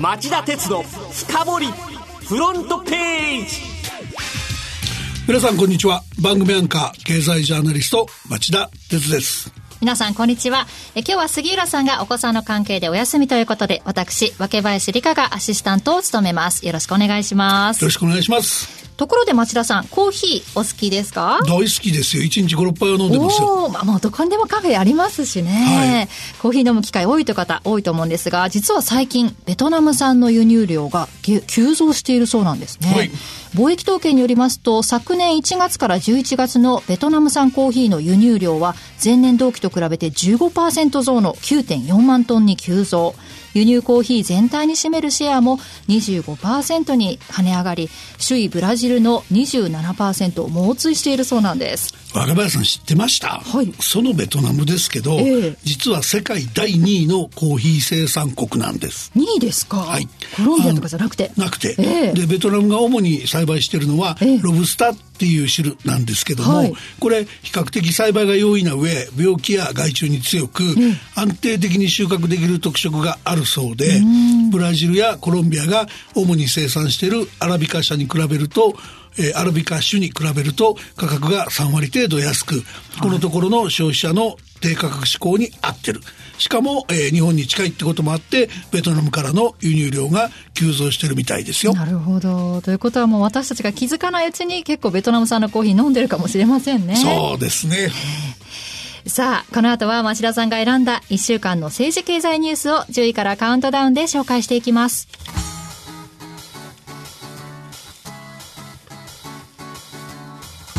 町田鉄の深掘りフロントページ皆さんこんにちは番組アンカー経済ジャーナリスト町田鉄です皆さん、こんにちは。え今日は杉浦さんがお子さんの関係でお休みということで、私、若林理香がアシスタントを務めます。よろしくお願いします。よろしくお願いします。ところで町田さん、コーヒーお好きですか？大好きですよ。1日5、6杯は飲んでますよ。まあもうどこにでもカフェありますしね、はい。コーヒー飲む機会多いという方多いと思うんですが、実は最近、ベトナム産の輸入量が急増しているそうなんですね。はい貿易統計によりますと昨年1月から11月のベトナム産コーヒーの輸入量は前年同期と比べて15%増の9.4万トンに急増輸入コーヒー全体に占めるシェアも25%に跳ね上がり首位ブラジルの27%を猛追しているそうなんです。若林さん知ってました、はい、そのベトナムですけど、えー、実は世界第2位のコーヒー生産国なんです。2位ですか、はい、コロンビアとかじゃなくて。なくて、えー、でベトナムが主に栽培しているのは、えー、ロブスターっていう種なんですけども、はい、これ比較的栽培が容易な上病気や害虫に強く、安定的に収穫できる特色があるそうでブラジルやコロンビアが主に生産しているアラビカ社に比べるとえー、アラビカ種に比べると価格が3割程度安く、このところの消費者の低価格志向に合ってる。しかも、えー、日本に近いってこともあって、ベトナムからの輸入量が急増してるみたいですよ。なるほど。ということはもう私たちが気づかないうちに結構ベトナム産のコーヒー飲んでるかもしれませんね。そうですね。さあ、この後は町田さんが選んだ1週間の政治経済ニュースを10位からカウントダウンで紹介していきます。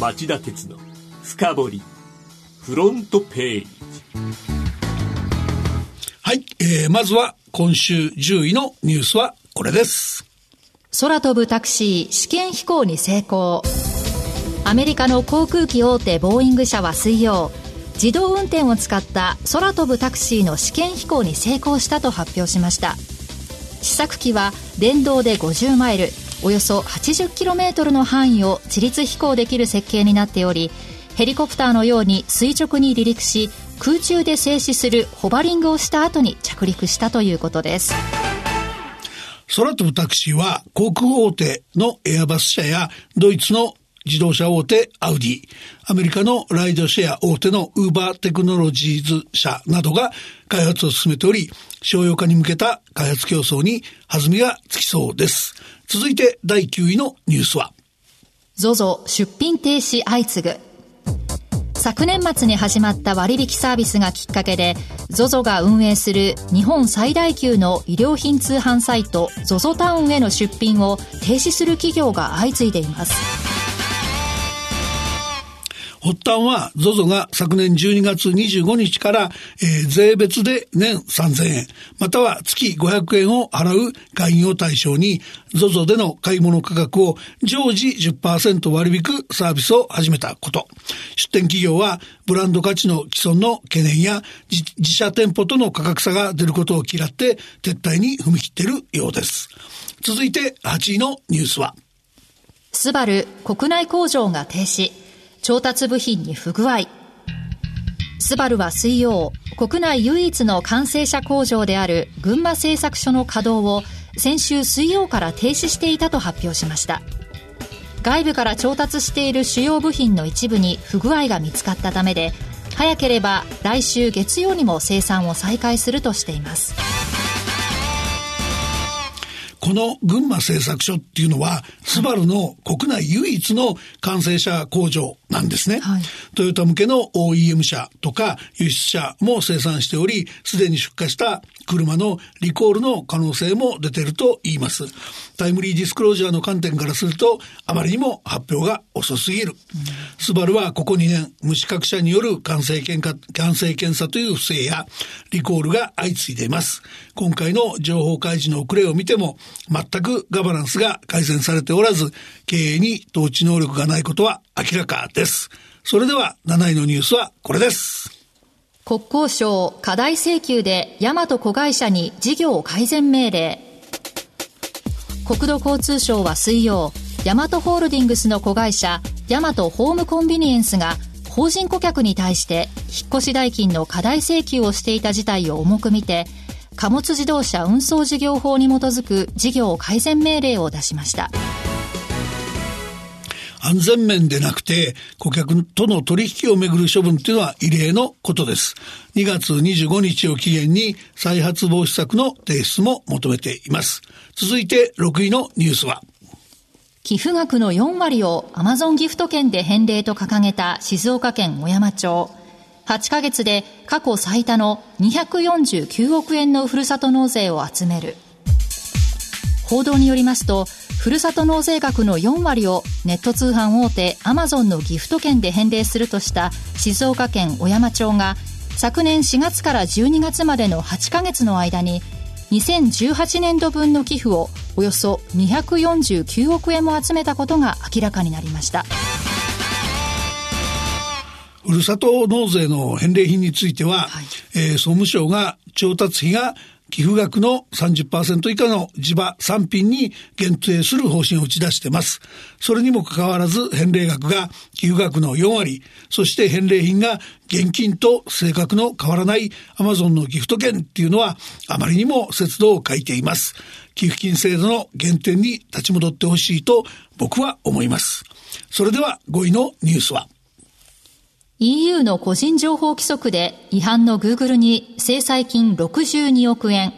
町田鉄の深掘りフロントページ。はい、えー、まずは今週10位のニュースはこれです。空飛ぶタクシー試験飛行に成功。アメリカの航空機大手ボーイング社は水曜自動運転を使った空飛ぶタクシーの試験飛行に成功したと発表しました。試作機は電動で50マイルおよそ 80km の範囲を自立飛行できる設計になっておりヘリコプターのように垂直に離陸し空中で静止するホバリングをした後に着陸したということです。空飛ぶタクシーは航空大手のエアバス社やドイツの自動車大手アウディ、アメリカのライドシェア大手のウーバーテクノロジーズ社などが開発を進めており、商用化に向けた開発競争に弾みがつきそうです。続いて第9位のニュースは。ZOZO 出品停止相次ぐ。昨年末に始まった割引サービスがきっかけで ZOZO が運営する日本最大級の衣料品通販サイト ZOZO タウンへの出品を停止する企業が相次いでいます。発端は ZOZO が昨年12月25日から、えー、税別で年3000円、または月500円を払う会員を対象に ZOZO での買い物価格を常時10%割引くサービスを始めたこと。出店企業はブランド価値の既存の懸念や自社店舗との価格差が出ることを嫌って撤退に踏み切っているようです。続いて8位のニュースは。スバル国内工場が停止。調達部品に不具合。スバルは水曜、国内唯一の完成車工場である群馬製作所の稼働を先週水曜から停止していたと発表しました。外部から調達している主要部品の一部に不具合が見つかったためで、早ければ来週月曜にも生産を再開するとしています。この群馬製作所っていうのは、スバルの国内唯一の完成車工場なんですね。はい、トヨタ向けの OEM 車とか輸出車も生産しており、すでに出荷した車のリコールの可能性も出てると言います。タイムリーディスクロージャーの観点からすると、あまりにも発表が遅すぎる。スバルはここ2年、無資格者による完成検査完成検査という不正やリコールが相次いでいます。今回の情報開示の遅れを見ても、全くガバナンスが改善されておらず、経営に統治能力がないことは明らかです。それでは7位のニュースはこれです。国交省過大請求で大和子会社に事業改善命令。国土交通省は水曜、大和ホールディングスの子会社、大和ホームコンビニエンスが法人顧客に対して引っ越し代金の過大請求をしていた事態を重く見て、貨物自動車運送事業法に基づく事業改善命令を出しました安全面でなくて顧客との取引をめぐる処分というのは異例のことです。2月25日を期限に再発防止策の提出も求めています。続いて6位のニュースは。寄付額の4割をアマゾンギフト券で返礼と掲げた静岡県小山町。8ヶ月で過去最多の249億円のふるさと納税を集める。報道によりますと、ふるさと納税額の4割をネット通販大手アマゾンのギフト券で返礼するとした静岡県小山町が昨年4月から12月までの8ヶ月の間に2018年度分の寄付をおよそ249億円も集めたことが明らかになりました。ふるさと納税の返礼品については、はい、えー、総務省が調達費が寄付額の30%以下の地場産品に限定する方針を打ち出してます。それにもかかわらず返礼額が寄付額の4割、そして返礼品が現金と性格の変わらないアマゾンのギフト券っていうのはあまりにも節度を欠いています。寄付金制度の原点に立ち戻ってほしいと僕は思います。それでは5位のニュースは EU の個人情報規則で違反の Google に制裁金62億円。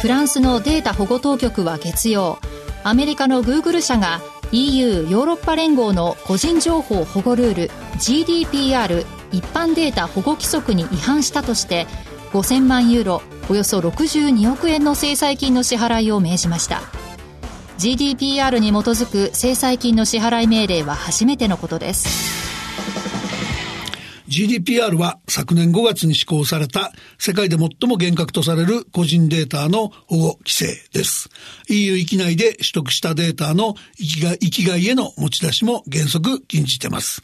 フランスのデータ保護当局は月曜アメリカの Google 社が EU ヨーロッパ連合の個人情報保護ルール GDPR 一般データ保護規則に違反したとして5000万ユーロおよそ62億円の制裁金の支払いを命じました。GDPR に基づく制裁金の支払い命令は初めてのことです。GDPR は昨年5月に施行された世界で最も厳格とされる個人データの保護規制です。EU 域内で取得したデータの域外への持ち出しも原則禁じてます。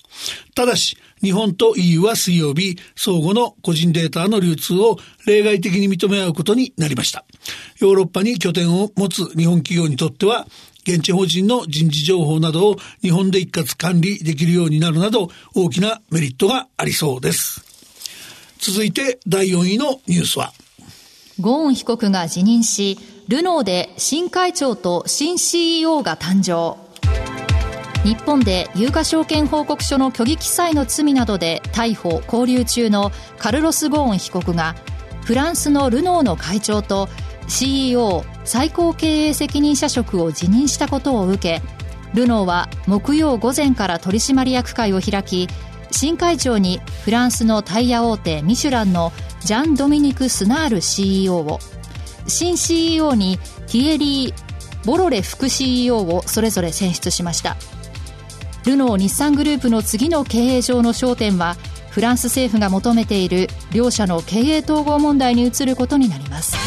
ただし、日本と EU は水曜日、相互の個人データの流通を例外的に認め合うことになりました。ヨーロッパに拠点を持つ日本企業にとっては、現地法人の人事情報などを日本で一括管理できるようになるなど大きなメリットがありそうです。続いて第4位のニュースはゴーン被告が辞任し、ルノーで新会長と新 CEO が誕生。日本で有価証券報告書の虚偽記載の罪などで逮捕・勾留中のカルロス・ゴーン被告がフランスのルノーの会長と CEO 最高経営責任者職を辞任したことを受けルノーは木曜午前から取締役会を開き新会長にフランスのタイヤ大手ミシュランのジャン・ドミニク・スナール CEO を新 CEO にティエリー・ボロレ副 CEO をそれぞれ選出しました。ルノー日産グループの次の経営上の焦点はフランス政府が求めている両社の経営統合問題に移ることになります。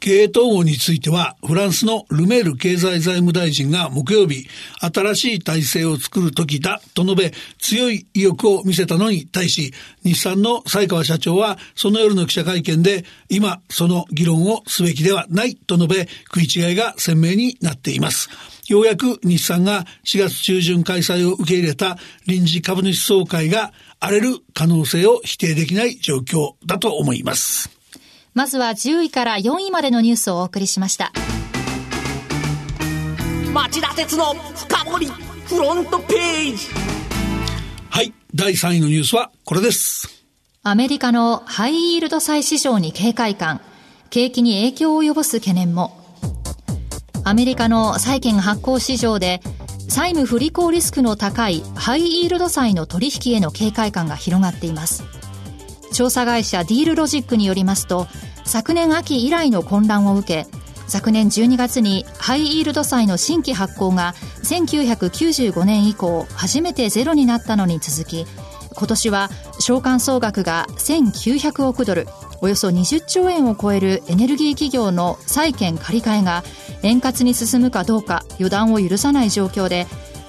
経営統合については、フランスのルメール経済財務大臣が木曜日、新しい体制を作る時だと述べ、強い意欲を見せたのに対し、日産の西川社長は、その夜の記者会見で、今、その議論をすべきではないと述べ、食い違いが鮮明になっています。ようやく日産が4月中旬開催を受け入れた臨時株主総会が荒れる可能性を否定できない状況だと思います。まずは10位から4位までのニュースをお送りしました。町田鉄の深掘りフロントページはい、第3位のニュースはこれです。アメリカのハイイールド債市場に警戒感、景気に影響を及ぼす懸念も。アメリカの債券発行市場で債務不履行リスクの高いハイイールド債の取引への警戒感が広がっています。調査会社ディールロジックによりますと昨年秋以来の混乱を受け昨年12月にハイイールド債の新規発行が1995年以降初めてゼロになったのに続き今年は償還総額が1900億ドルおよそ20兆円を超えるエネルギー企業の債券借り換えが円滑に進むかどうか予断を許さない状況で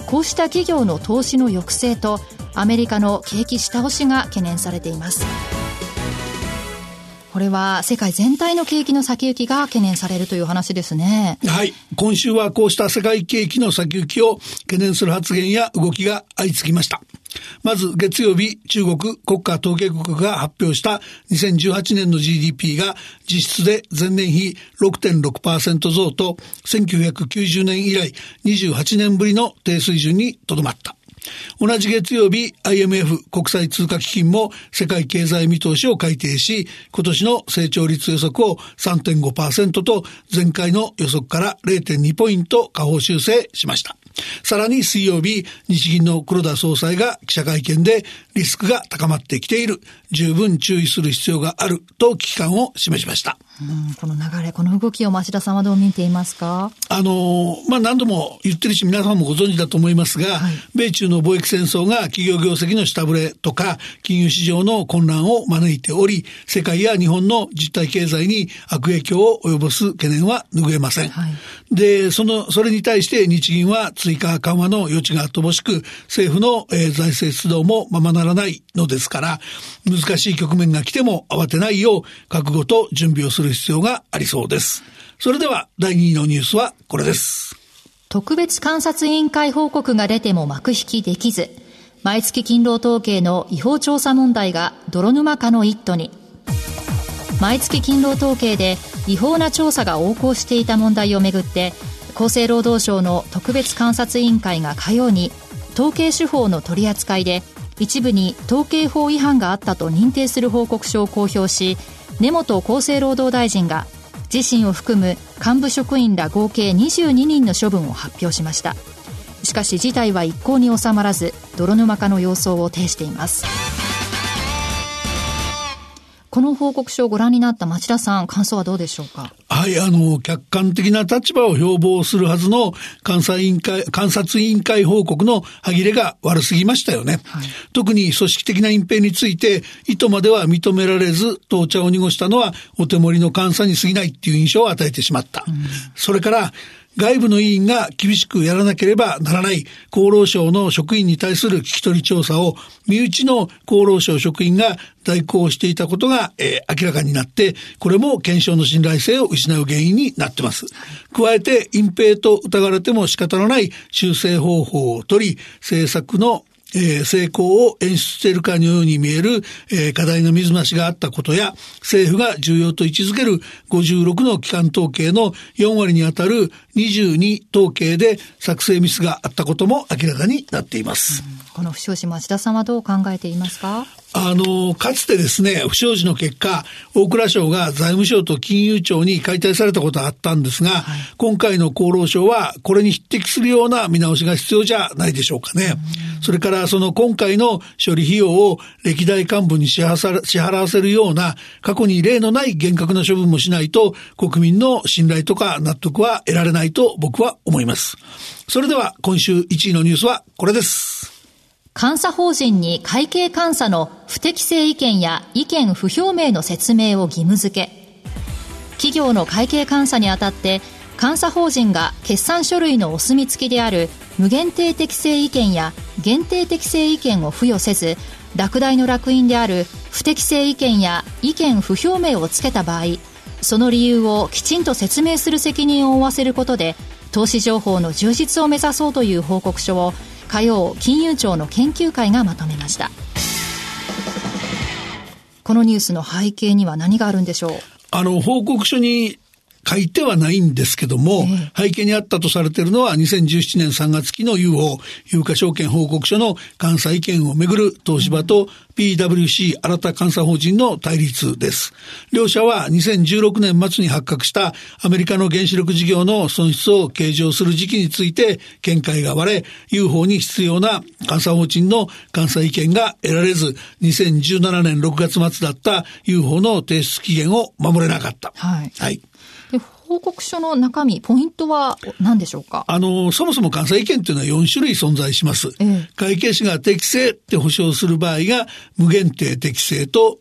こうした企業の投資の抑制とアメリカの景気下押しが懸念されています。これは世界全体の景気の先行きが懸念されるという話ですね。はい。今週はこうした世界景気の先行きを懸念する発言や動きが相次ぎました。まず月曜日、中国国家統計局が発表した2018年の GDP が実質で前年比6.6%増と1990年以来28年ぶりの低水準にとどまった。同じ月曜日、IMF 国際通貨基金も世界経済見通しを改定し、今年の成長率予測を3.5%と前回の予測から0.2ポイント下方修正しました。さらに水曜日、日銀の黒田総裁が記者会見でリスクが高まってきている、十分注意する必要がある。と危機感を示しました。うん、この流れ、この動きを町田さんはどう見ていますか？あの、まあ、何度も言ってるし、皆さんもご存知だと思いますが、はい、米中の貿易戦争が企業業績の下振れとか、金融市場の混乱を招いており、世界や日本の実体経済に悪影響を及ぼす懸念は拭えません。はい、で、その、それに対して日銀は追加緩和の余地が乏しく、政府の、えー、財政出動もままならないのですから、難しい局面が来ても慌てないよう、覚悟と準備をする必要がありそうです。それでは第2位のニュースはこれです。特別監察委員会報告が出ても幕引きできず、毎月勤労統計の違法調査問題が泥沼化の一途に。毎月勤労統計で違法な調査が横行していた問題をめぐって厚生労働省の特別監察委員会が火曜に統計手法の取り扱いで一部に統計法違反があったと認定する報告書を公表し根本厚生労働大臣が自身を含む幹部職員ら合計22人の処分を発表しましたしかし事態は一向に収まらず泥沼化の様相を呈していますこの報告書をご覧になった町田さん、感想はどうでしょうか？はい、あの、客観的な立場を標榜するはずの監査委員会、監察委員会報告の歯切れが悪すぎましたよね。はい、特に組織的な隠蔽について、意図までは認められず、当茶を濁したのは、お手盛りの監査に過ぎないっていう印象を与えてしまった。うん、それから、外部の委員が厳しくやらなければならない厚労省の職員に対する聞き取り調査を身内の厚労省職員が代行していたことが、えー、明らかになって、これも検証の信頼性を失う原因になってます。加えて、隠蔽と疑われても仕方のない修正方法を取り、政策のえー、成功を演出しているかのように見える、えー、課題の水増しがあったことや、政府が重要と位置づける56の機関統計の4割にあたる22統計で作成ミスがあったことも明らかになっています。この不祥事、町田さんはどう考えていますか？あの、かつてですね、不祥事の結果、大蔵省が財務省と金融庁に解体されたことがあったんですが、はい、今回の厚労省はこれに匹敵するような見直しが必要じゃないでしょうかね。それからその今回の処理費用を歴代幹部に支払わせるような過去に例のない厳格な処分もしないと国民の信頼とか納得は得られないと僕は思います。それでは今週1位のニュースはこれです。監査法人に会計監査の不適正意見や意見不表明の説明を義務付け。企業の会計監査にあたって監査法人が決算書類のお墨付きである無限定適正意見や限定適正意見を付与せず落第の落印である不適正意見や意見不表明をつけた場合その理由をきちんと説明する責任を負わせることで投資情報の充実を目指そうという報告書を火曜金融庁の研究会がまとめました。このニュースの背景には何があるんでしょう？あの報告書に書いてはないんですけども、背景にあったとされているのは2017年3月期の UFO、有価証券報告書の監査意見をめぐる東芝と PWC 新た監査法人の対立です。両社は2016年末に発覚したアメリカの原子力事業の損失を計上する時期について見解が割れ、UFO に必要な監査法人の監査意見が得られず、2017年6月末だった UFO の提出期限を守れなかった。はい。はい報告書の中身、ポイントは何でしょうか？あの、そもそも監査意見というのは4種類存在します。ええ、会計士が適正って保証する場合が、無限定適正と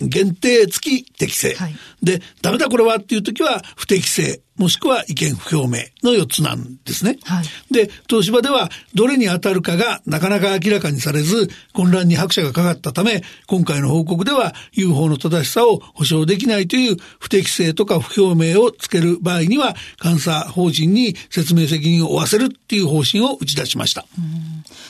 限定付き適正。はい、で、ダメだこれはっていう時は不適正もしくは意見不表明の4つなんですね。はい、で、東芝ではどれに当たるかがなかなか明らかにされず、混乱に拍車がかかったため、今回の報告では UFO の正しさを保証できないという不適正とか不表明をつける場合には、監査法人に説明責任を負わせるっていう方針を打ち出しました。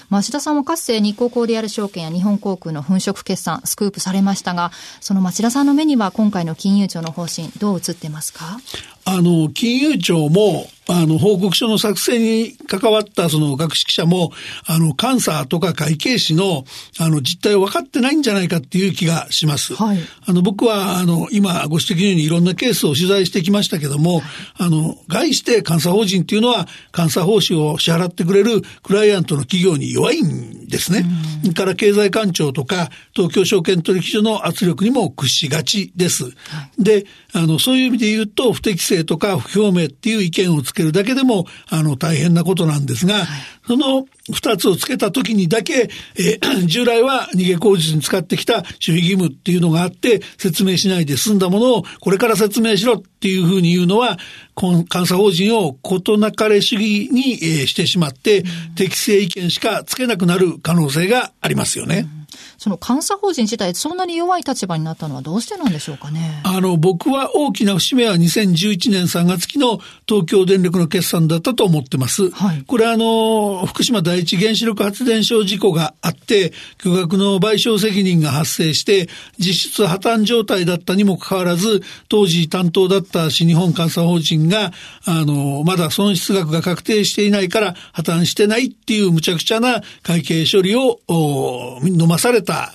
町田さんもかつて日光コーディアル証券や日本航空の粉飾決算、スクープされましたが、その町田さんの目には今回の金融庁の方針、どう映ってますか？あの、金融庁も、あの、報告書の作成に関わったその学識者も、あの、監査とか会計士の、あの、実態を分かってないんじゃないかっていう気がします。はい。あの、僕は、あの、今ご指摘のようにいろんなケースを取材してきましたけども、はい、あの、概して監査法人っていうのは、監査報酬を支払ってくれるクライアントの企業に弱いんですね。それから経済官庁とか、東京証券取引所の圧力にも屈しがちです。はい、で、あの、そういう意味で言うと、不適正とか不表明っていう意見をつけるだけでも、あの、大変なことなんですが、はい、その二つをつけた時にだけ、えー、従来は逃げ口実に使ってきた守秘義務っていうのがあって、説明しないで済んだものを、これから説明しろっていうふうに言うのは、監査法人を事なかれ主義に、えー、してしまって、適正意見しかつけなくなる可能性がありますよね。うんその監査法人自体、そんなに弱い立場になったのはどうしてなんでしょうかね？あの、僕は大きな節目は2011年3月期の東京電力の決算だったと思ってます。はい、これあの、福島第一原子力発電所事故があって、巨額の賠償責任が発生して、実質破綻状態だったにもかかわらず、当時担当だった新日本監査法人が、あの、まだ損失額が確定していないから破綻してないっていう無茶苦茶な会計処理を飲まされた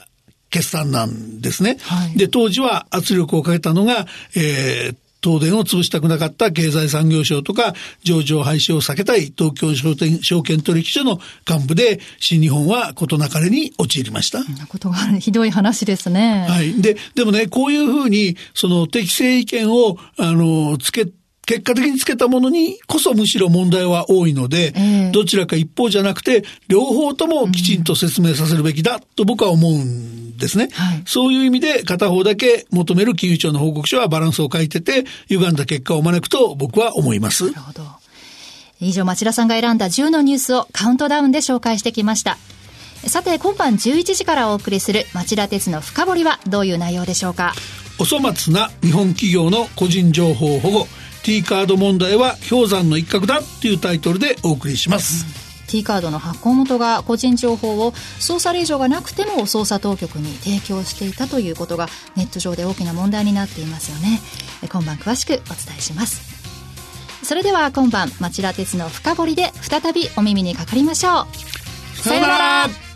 決算なんですね。はい、で、当時は圧力をかけたのが、えー、東電を潰したくなかった経済産業省とか、上場廃止を避けたい東京証券証券取引所の幹部で、新日本は事なかれに陥りました。そんなことがひどい話ですね。はい。で、でもね、こういうふうに、その適正意見を、あの、つけ結果的につけたものにこそむしろ問題は多いので、えー、どちらか一方じゃなくて、両方ともきちんと説明させるべきだと僕は思うんですね。はい、そういう意味で片方だけ求める金融庁の報告書はバランスを欠いてて、歪んだ結果を招くと僕は思います。なるほど。以上、町田さんが選んだ10のニュースをカウントダウンで紹介してきました。さて、今晩11時からお送りする町田鉄の深掘りはどういう内容でしょうか？お粗末な日本企業の個人情報保護。T カード問題は氷山の一角だっていうタイトルでお送りします、うん、T カードの発行元が個人情報を捜査令状がなくても捜査当局に提供していたということがネット上で大きな問題になっていますよね。今晩詳しくお伝えしますそれでは今晩町田鉄の深掘りで再びお耳にかかりましょう。さようなら